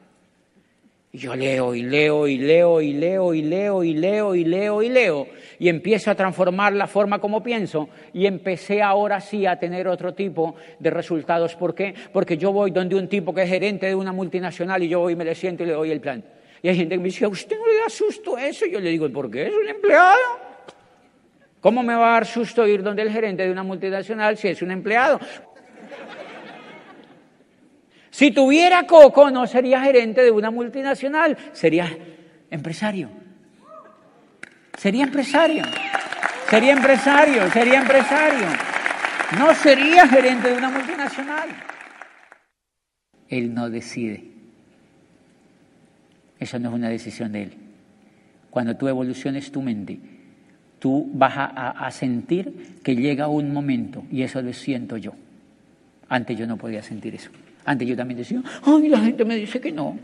Y yo leo y leo y leo y leo y leo y leo y leo y leo y empiezo a transformar la forma como pienso y empecé ahora sí a tener otro tipo de resultados. ¿Por qué? Porque yo voy donde un tipo que es gerente de una multinacional y yo voy y me le siento y le doy el plan. Y hay gente que me dice, ¿a usted no le da susto eso? Y yo le digo, ¿por qué? Es un empleado. ¿Cómo me va a dar susto ir donde el gerente de una multinacional si es un empleado? Si tuviera coco, no sería gerente de una multinacional, sería empresario. Sería empresario. Sería empresario, sería empresario. No sería gerente de una multinacional. Él no decide. Eso no es una decisión de él. Cuando tú evoluciones tu mente, tú vas a, a, sentir que llega un momento, y eso lo siento yo. Antes yo no podía sentir eso. Antes yo también decía, ay, la gente me dice que no.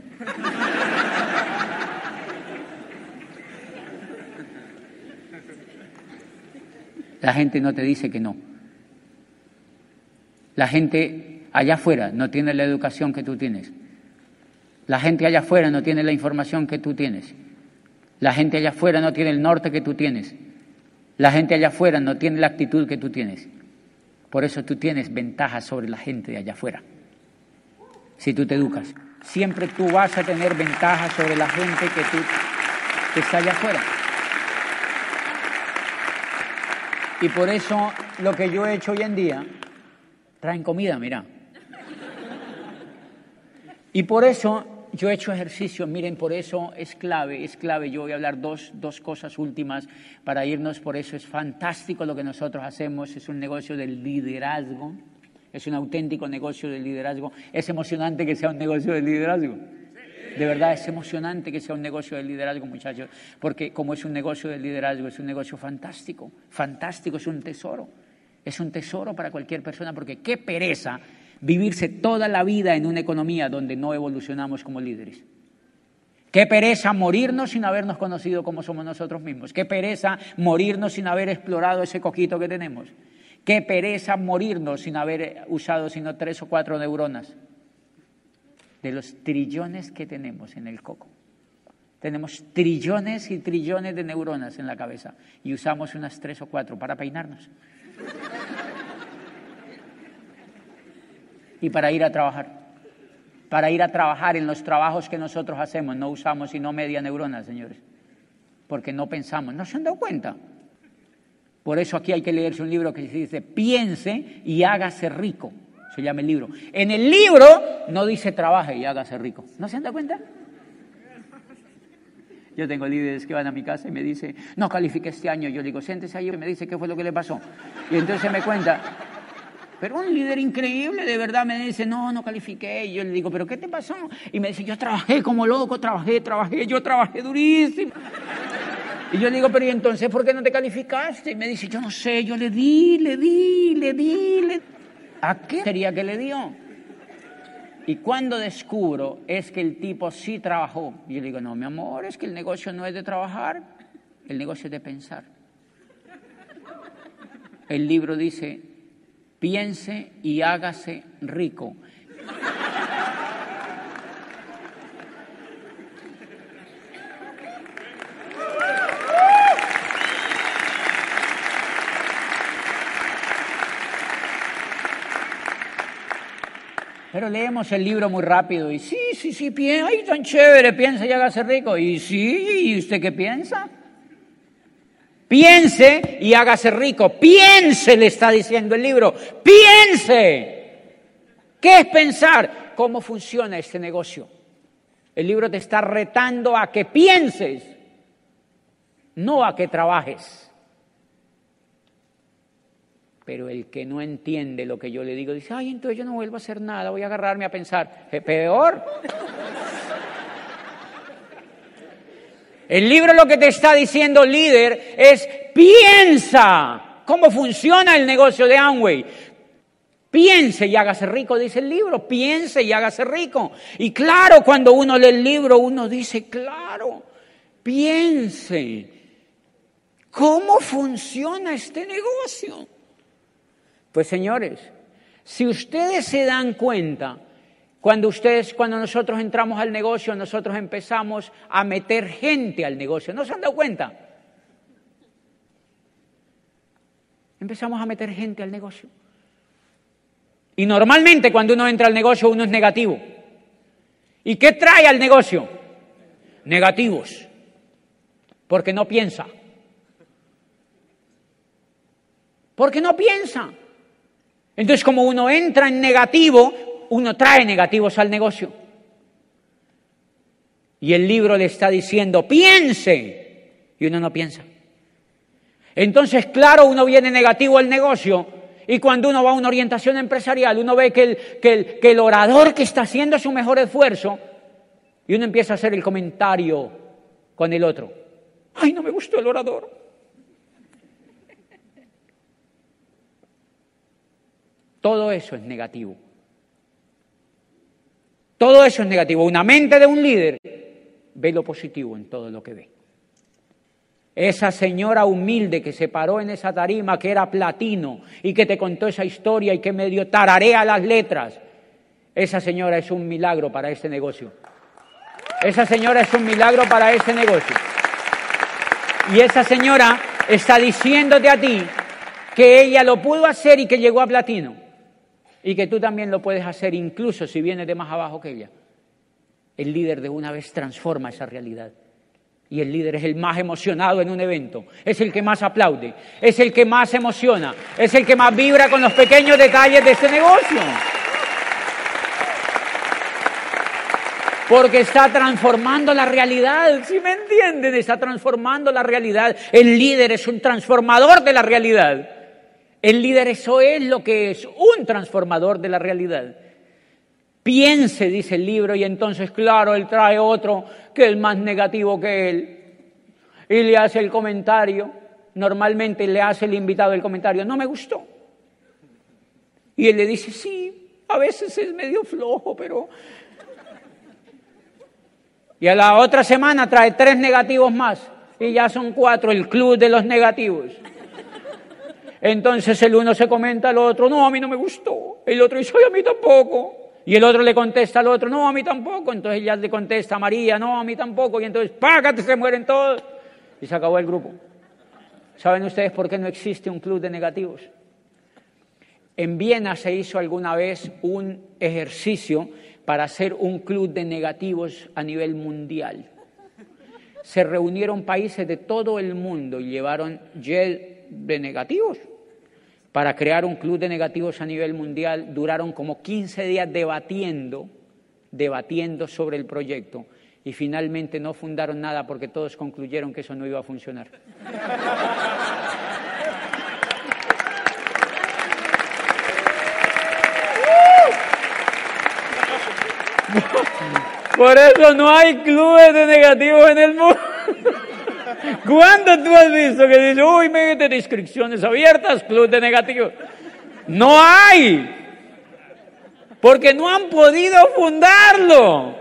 La gente no te dice que no. La gente allá afuera no tiene la educación que tú tienes. La gente allá afuera no tiene la información que tú tienes. La gente allá afuera no tiene el norte que tú tienes. La gente allá afuera no tiene la actitud que tú tienes. Por eso tú tienes ventajas sobre la gente allá afuera si tú te educas. Siempre tú vas a tener ventaja sobre la gente que, está allá afuera. Y por eso lo que yo he hecho hoy en día, traen comida, mira. Y por eso yo he hecho ejercicio, miren, por eso es clave, es clave. Yo voy a hablar dos, dos cosas últimas para irnos, por eso es fantástico lo que nosotros hacemos, es un negocio del liderazgo. Es un auténtico negocio de liderazgo. Es emocionante que sea un negocio de liderazgo. De verdad es emocionante que sea un negocio de liderazgo, muchachos, porque como es un negocio de liderazgo, es un negocio fantástico, fantástico, es un tesoro. Es un tesoro para cualquier persona, porque qué pereza vivirse toda la vida en una economía donde no evolucionamos como líderes. Qué pereza morirnos sin habernos conocido como somos nosotros mismos. Qué pereza morirnos sin haber explorado ese coquito que tenemos. Qué pereza morirnos sin haber usado sino tres o cuatro neuronas de los trillones que tenemos en el coco. Tenemos trillones y trillones de neuronas en la cabeza y usamos unas tres o cuatro para peinarnos y para ir a trabajar. Para ir a trabajar en los trabajos que nosotros hacemos no usamos sino media neurona, señores, porque no pensamos. ¿No se han dado cuenta? Por eso aquí hay que leerse un libro que dice, piense y hágase rico se llama el libro. En el libro no dice trabaje y hágase rico. ¿No se han dado cuenta? Yo tengo líderes que van a mi casa y me dicen, no califique este año. Yo digo, siéntese ahí y me dice qué fue lo que le pasó. Y entonces me cuenta, pero un líder increíble, de verdad, me dice, no, no califiqué. Y yo le digo, ¿pero qué te pasó? Y me dice, yo trabajé como loco, trabajé, trabajé, yo trabajé durísimo. Y yo le digo, pero ¿y entonces por qué no te calificaste? Y me dice, yo no sé, yo le di, le di, le di, le. ¿A qué sería que le dio? Y cuando descubro es que el tipo sí trabajó. Y yo le digo, no, mi amor, es que el negocio no es de trabajar, el negocio es de pensar. El libro dice, piense y hágase rico. Pero leemos el libro muy rápido y sí, sí, sí, piensa, ay, tan chévere, piensa y hágase rico. Y sí, ¿y usted qué piensa? Piense y hágase rico. Piense, le está diciendo el libro. Piense. ¿Qué es pensar? ¿Cómo funciona este negocio? El libro te está retando a que pienses, no a que trabajes. Pero el que no entiende lo que yo le digo dice, ay, entonces yo no vuelvo a hacer nada, voy a agarrarme a pensar. Peor. El libro lo que te está diciendo, líder, es piensa cómo funciona el negocio de Amway. Piense y hágase rico, dice el libro. Piense y hágase rico. Y claro, cuando uno lee el libro, uno dice, claro, piense. ¿Cómo funciona este negocio? Pues señores, si ustedes se dan cuenta, cuando ustedes, cuando nosotros entramos al negocio, nosotros empezamos a meter gente al negocio. ¿No se han dado cuenta? Empezamos a meter gente al negocio. Y normalmente cuando uno entra al negocio uno es negativo. ¿Y qué trae al negocio? Negativos. Porque no piensa. Porque no piensa. Entonces, como uno entra en negativo, uno trae negativos al negocio. Y el libro le está diciendo, piense, y uno no piensa. Entonces, claro, uno viene negativo al negocio y cuando uno va a una orientación empresarial, uno ve que el, que el, orador que está haciendo su mejor esfuerzo, y uno empieza a hacer el comentario con el otro. Ay, no me gustó el orador. Todo eso es negativo. Todo eso es negativo. Una mente de un líder ve lo positivo en todo lo que ve. Esa señora humilde que se paró en esa tarima que era platino y que te contó esa historia y que medio tararea las letras, esa señora es un milagro para este negocio. Esa señora es un milagro para este negocio. Y esa señora está diciéndote a ti que ella lo pudo hacer y que llegó a platino y que tú también lo puedes hacer incluso si vienes de más abajo que ella. El líder de una vez transforma esa realidad. Y el líder es el más emocionado en un evento, es el que más aplaude, es el que más emociona, es el que más vibra con los pequeños detalles de este negocio. Porque está transformando la realidad, si me entienden? Está transformando la realidad. El líder es un transformador de la realidad. El líder eso es lo que es un transformador de la realidad. Piense, dice el libro, y entonces, claro, él trae otro que es más negativo que él. Y le hace el comentario. Normalmente le hace el invitado el comentario, no me gustó. Y él le dice, sí, a veces es medio flojo, pero... Y a la otra semana trae tres negativos más. Y ya son cuatro, el club de los negativos. Entonces el uno se comenta al otro, no, a mí no me gustó. El otro dice, a mí tampoco. Y el otro le contesta al otro, no, a mí tampoco. Entonces ella le contesta a María, no, a mí tampoco. Y entonces, págate, se mueren todos. Y se acabó el grupo. ¿Saben ustedes por qué no existe un club de negativos? En Viena se hizo alguna vez un ejercicio para hacer un club de negativos a nivel mundial. Se reunieron países de todo el mundo y llevaron gel de negativos para crear un club de negativos a nivel mundial. Duraron como 15 días debatiendo, debatiendo sobre el proyecto y finalmente no fundaron nada porque todos concluyeron que eso no iba a funcionar. Por eso no hay clubes de negativos en el mundo. ¿Cuándo tú has visto que dice, uy, de inscripciones abiertas, club de negativos? No hay. Porque no han podido fundarlo.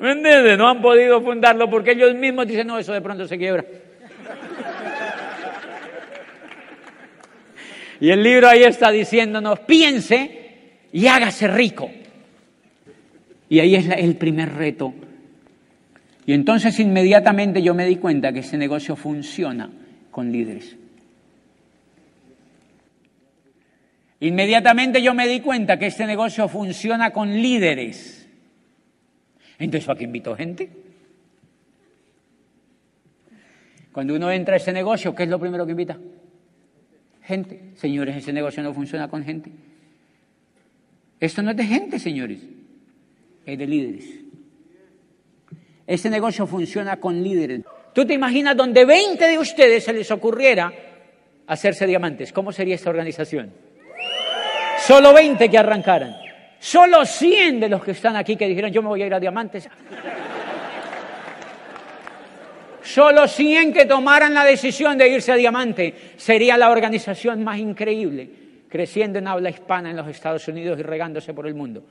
¿Me entiendes? No han podido fundarlo porque ellos mismos dicen, no, eso de pronto se quiebra. Y el libro ahí está diciéndonos, piense y hágase rico. Y ahí es el primer reto y entonces inmediatamente yo me di cuenta que ese negocio funciona con líderes. Inmediatamente yo me di cuenta que este negocio funciona con líderes. Entonces, ¿para qué invito gente? Cuando uno entra a ese negocio, ¿qué es lo primero que invita? Gente. Señores, ese negocio no funciona con gente. Esto no es de gente, señores. Es de líderes. Ese negocio funciona con líderes. ¿Tú te imaginas donde 20 de ustedes se les ocurriera hacerse diamantes? ¿Cómo sería esta organización? Solo 20 que arrancaran. Solo 100 de los que están aquí que dijeron yo me voy a ir a diamantes. Solo 100 que tomaran la decisión de irse a diamante. Sería la organización más increíble, creciendo en habla hispana en los Estados Unidos y regándose por el mundo.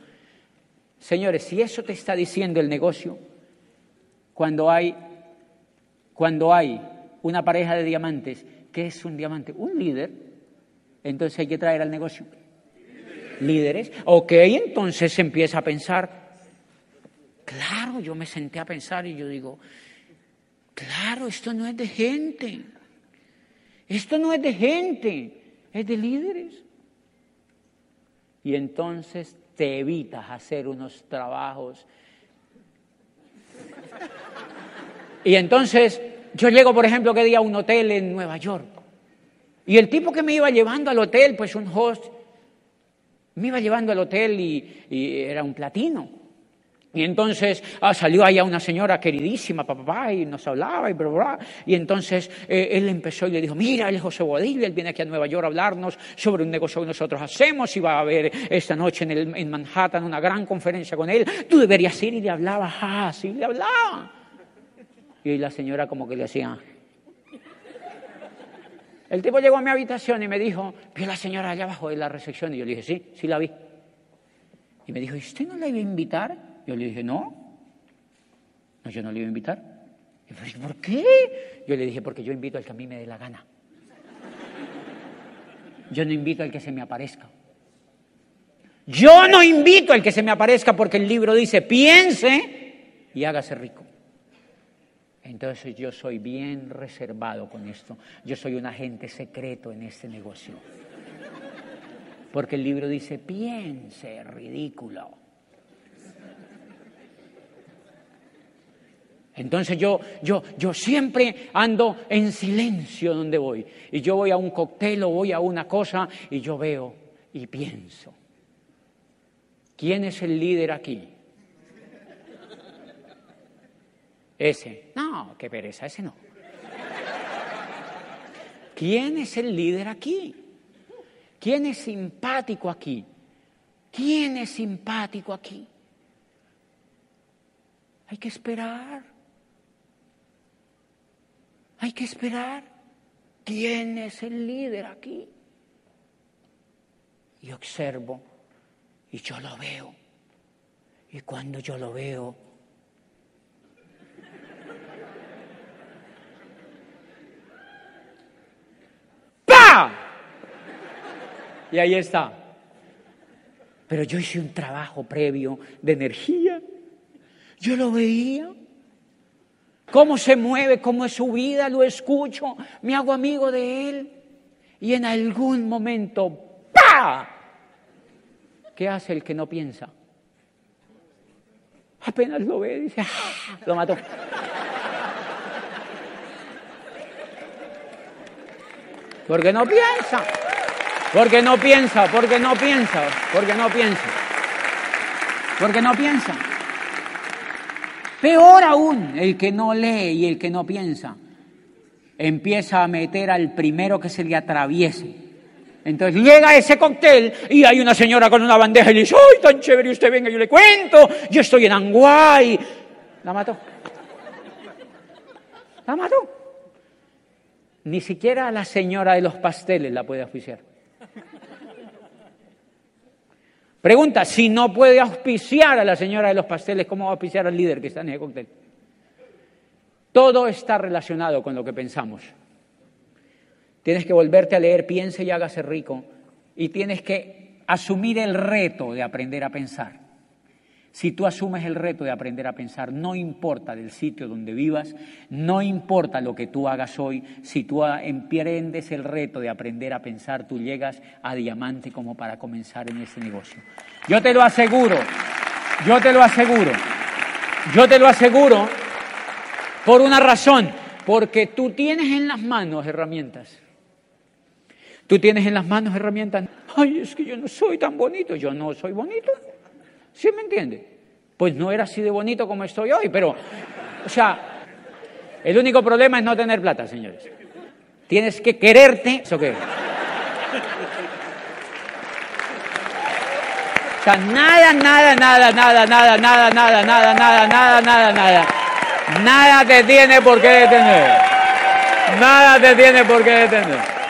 Señores, si eso te está diciendo el negocio, cuando hay, cuando hay una pareja de diamantes, ¿qué es un diamante? Un líder. Entonces hay que traer al negocio líderes. Ok, entonces se empieza a pensar. Claro, yo me senté a pensar y yo digo, claro, esto no es de gente. Esto no es de gente, es de líderes. Y entonces te evitas hacer unos trabajos y entonces yo llego, por ejemplo, que día a un hotel en Nueva York. Y el tipo que me iba llevando al hotel, pues un host, me iba llevando al hotel y, era un platino. Y entonces ah, salió allá una señora queridísima, papá, y nos hablaba y bla, bla. Y entonces eh, él empezó y le dijo, mira, él es José Bodil, él viene aquí a Nueva York a hablarnos sobre un negocio que nosotros hacemos y va a haber esta noche en, Manhattan una gran conferencia con él. Tú deberías ir y le hablaba, ah, sí, le hablaba. Y la señora como que le hacía... El tipo llegó a mi habitación y me dijo, vio la señora allá abajo de la recepción. Y yo le dije, sí, sí la vi. Y me dijo, ¿y usted no la iba a invitar? Yo le dije, no. No, yo no le iba a invitar. Y yo, ¿por qué? Yo le dije, porque yo invito al que a mí me dé la gana. Yo no invito al que se me aparezca. Yo no invito al que se me aparezca porque el libro dice, piense y hágase rico. Entonces yo soy bien reservado con esto. Yo soy un agente secreto en este negocio. Porque el libro dice, piense, ridículo. Entonces yo, yo, yo siempre ando en silencio donde voy. Y yo voy a un cóctel o voy a una cosa y yo veo y pienso. ¿Quién es el líder aquí? Ese. No, qué pereza, ese no. ¿Quién es el líder aquí? ¿Quién es simpático aquí? ¿Quién es simpático aquí? Hay que esperar. Hay que esperar. ¿Quién es el líder aquí? Y observo y yo lo veo. Y cuando yo lo veo, ¡pa! Y ahí está. Pero yo hice un trabajo previo de energía. Yo lo veía. Cómo se mueve, cómo es su vida, lo escucho, me hago amigo de él. Y en algún momento, ¡pa! ¿Qué hace el que no piensa? Apenas lo ve, dice, ¡ah! lo mató. Porque no piensa. Porque no piensa, porque no piensa, porque no piensa. Porque no piensa. Peor aún, el que no lee y el que no piensa. Empieza a meter al primero que se le atraviese. Entonces llega ese cóctel y hay una señora con una bandeja y le dice, ¡ay, tan chévere! Usted venga, yo le cuento, yo estoy en Anguay. La mató. La mató. Ni siquiera la señora de los pasteles la puede auspiciar. Pregunta, si no puede auspiciar a la señora de los pasteles, ¿cómo va a auspiciar al líder que está en ese cóctel? Todo está relacionado con lo que pensamos. Tienes que volverte a leer, piense y hágase rico. Y tienes que asumir el reto de aprender a pensar. Si tú asumes el reto de aprender a pensar, no importa del sitio donde vivas, no importa lo que tú hagas hoy, si tú emprendes el reto de aprender a pensar, tú llegas a diamante como para comenzar en ese negocio. Yo te lo aseguro, yo te lo aseguro, yo te lo aseguro por una razón, porque tú tienes en las manos herramientas. Tú tienes en las manos herramientas. Ay, es que yo no soy tan bonito, yo no soy bonito. ¿Sí me entiende? Pues no era así de bonito como estoy hoy, pero, o sea, el único problema es no tener plata, señores. Tienes que quererte. ¿Eso qué? O sea, nada, nada, nada, nada, nada, nada, nada, nada, nada, nada, nada, nada. Nada te tiene por qué detener. Nada te tiene por qué detener.